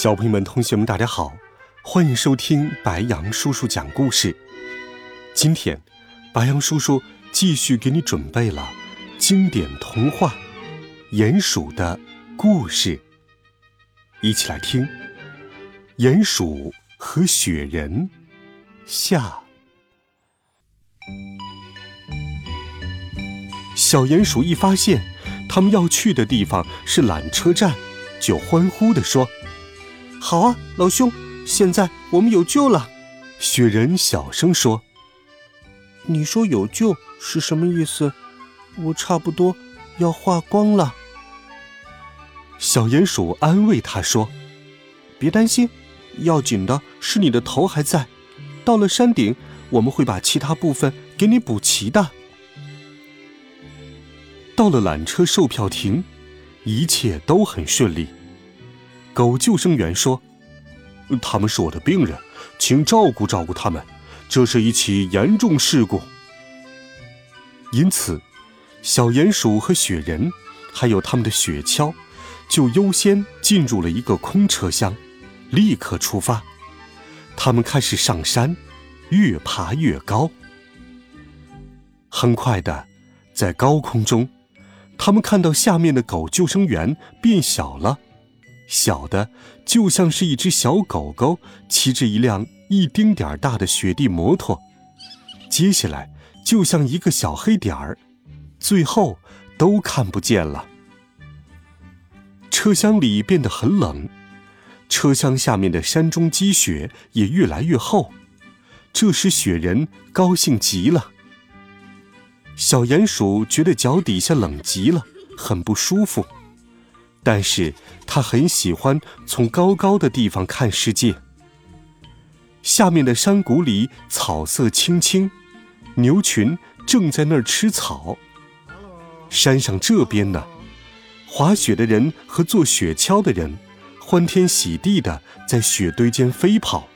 小朋友们、同学们，大家好，欢迎收听白羊叔叔讲故事。今天，白羊叔叔继续给你准备了经典童话《鼹鼠的故事》，一起来听《鼹鼠和雪人》下。小鼹鼠一发现他们要去的地方是缆车站，就欢呼地说。好啊，老兄，现在我们有救了。雪人小声说：“你说有救是什么意思？我差不多要化光了。”小鼹鼠安慰他说：“别担心，要紧的是你的头还在。到了山顶，我们会把其他部分给你补齐的。”到了缆车售票亭，一切都很顺利。狗救生员说：“他们是我的病人，请照顾照顾他们。这是一起严重事故，因此，小鼹鼠和雪人，还有他们的雪橇，就优先进入了一个空车厢，立刻出发。他们开始上山，越爬越高。很快的，在高空中，他们看到下面的狗救生员变小了。”小的就像是一只小狗狗骑着一辆一丁点儿大的雪地摩托，接下来就像一个小黑点儿，最后都看不见了。车厢里变得很冷，车厢下面的山中积雪也越来越厚，这时雪人高兴极了。小鼹鼠觉得脚底下冷极了，很不舒服。但是他很喜欢从高高的地方看世界。下面的山谷里草色青青，牛群正在那儿吃草。山上这边呢，滑雪的人和坐雪橇的人欢天喜地的在雪堆间飞跑。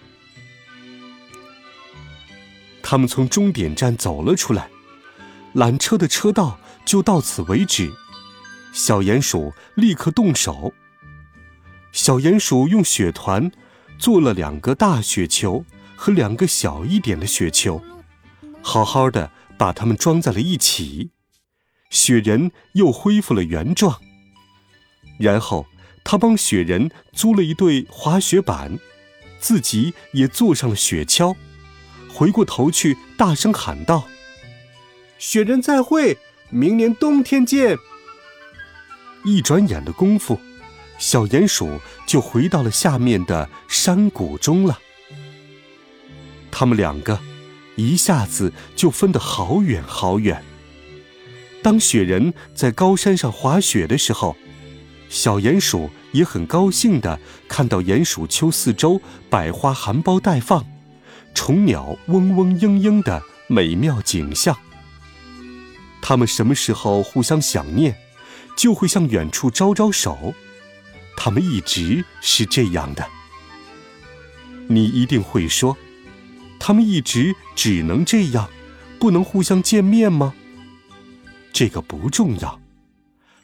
他们从终点站走了出来，缆车的车道就到此为止。小鼹鼠立刻动手。小鼹鼠用雪团做了两个大雪球和两个小一点的雪球，好好的把它们装在了一起。雪人又恢复了原状。然后他帮雪人租了一对滑雪板，自己也坐上了雪橇，回过头去大声喊道：“雪人再会，明年冬天见。”一转眼的功夫，小鼹鼠就回到了下面的山谷中了。他们两个一下子就分得好远好远。当雪人在高山上滑雪的时候，小鼹鼠也很高兴地看到鼹鼠丘四周百花含苞待放，虫鸟嗡嗡嘤嘤的美妙景象。他们什么时候互相想念？就会向远处招招手，他们一直是这样的。你一定会说，他们一直只能这样，不能互相见面吗？这个不重要，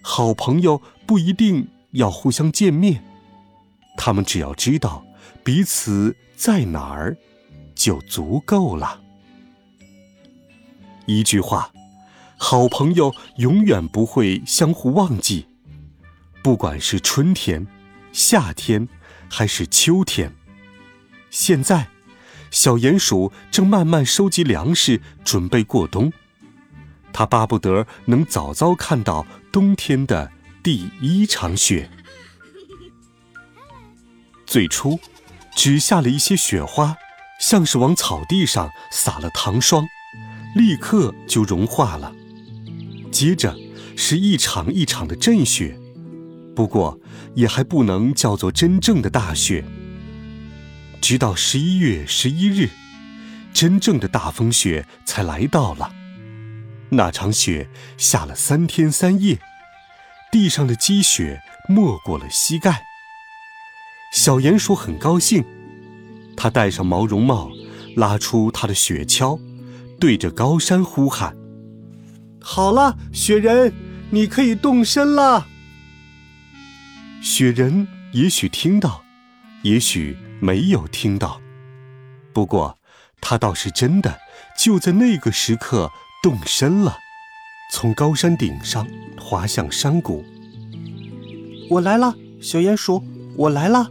好朋友不一定要互相见面，他们只要知道彼此在哪儿，就足够了。一句话。好朋友永远不会相互忘记，不管是春天、夏天，还是秋天。现在，小鼹鼠正慢慢收集粮食，准备过冬。他巴不得能早早看到冬天的第一场雪。最初，只下了一些雪花，像是往草地上撒了糖霜，立刻就融化了。接着是一场一场的阵雪，不过也还不能叫做真正的大雪。直到十一月十一日，真正的大风雪才来到了。那场雪下了三天三夜，地上的积雪没过了膝盖。小鼹鼠很高兴，他戴上毛绒帽，拉出他的雪橇，对着高山呼喊：“好了，雪人，你可以动身了。”雪人也许听到，也许没有听到，不过他倒是真的就在那个时刻动身了，从高山顶上滑向山谷。我来了，小鼹鼠，我来了。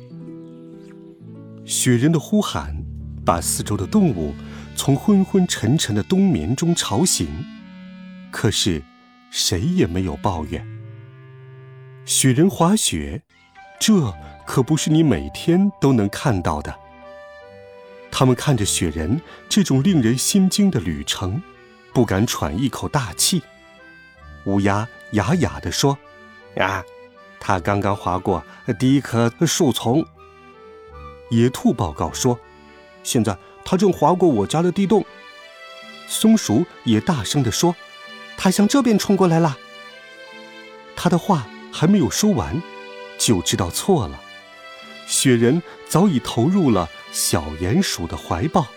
雪人的呼喊把四周的动物从昏昏沉沉的冬眠中吵醒，可是谁也没有抱怨。雪人滑雪，这可不是你每天都能看到的。他们看着雪人这种令人心惊的旅程，不敢喘一口大气。乌鸦哑哑地说：“呀，他刚刚滑过第一棵树丛。”野兔报告说：“现在他正划过我家的地洞。”松鼠也大声地说：“他向这边冲过来了。”他的话还没有说完，就知道错了。雪人早已投入了小鼹鼠的怀抱。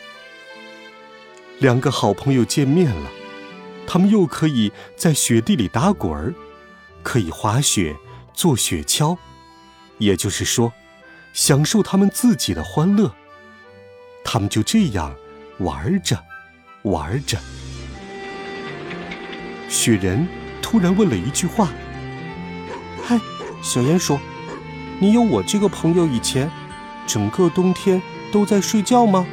两个好朋友见面了，他们又可以在雪地里打滚儿，可以滑雪、坐雪橇，也就是说。享受他们自己的欢乐，他们就这样玩着，玩着。雪人突然问了一句话：“嗨，小鼹鼠，你有我这个朋友以前，整个冬天都在睡觉吗？”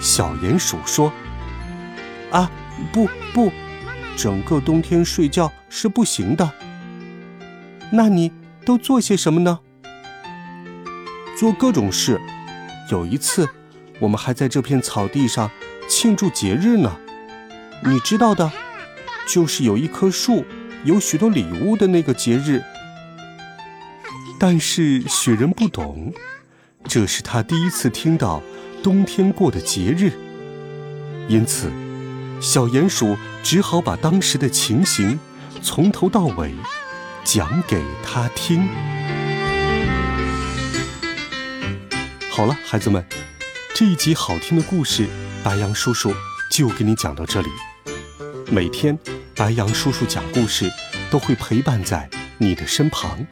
小鼹鼠说：“啊，不不，整个冬天睡觉是不行的。那你都做些什么呢？”做各种事，有一次，我们还在这片草地上庆祝节日呢。你知道的，就是有一棵树，有许多礼物的那个节日。但是雪人不懂，这是他第一次听到冬天过的节日，因此，小鼹鼠只好把当时的情形从头到尾讲给他听。好了，孩子们，这一集好听的故事，白羊叔叔就给你讲到这里。每天，白羊叔叔讲故事都会陪伴在你的身旁，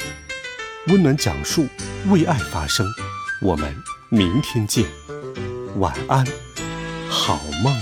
温暖讲述，为爱发声。我们明天见，晚安，好梦。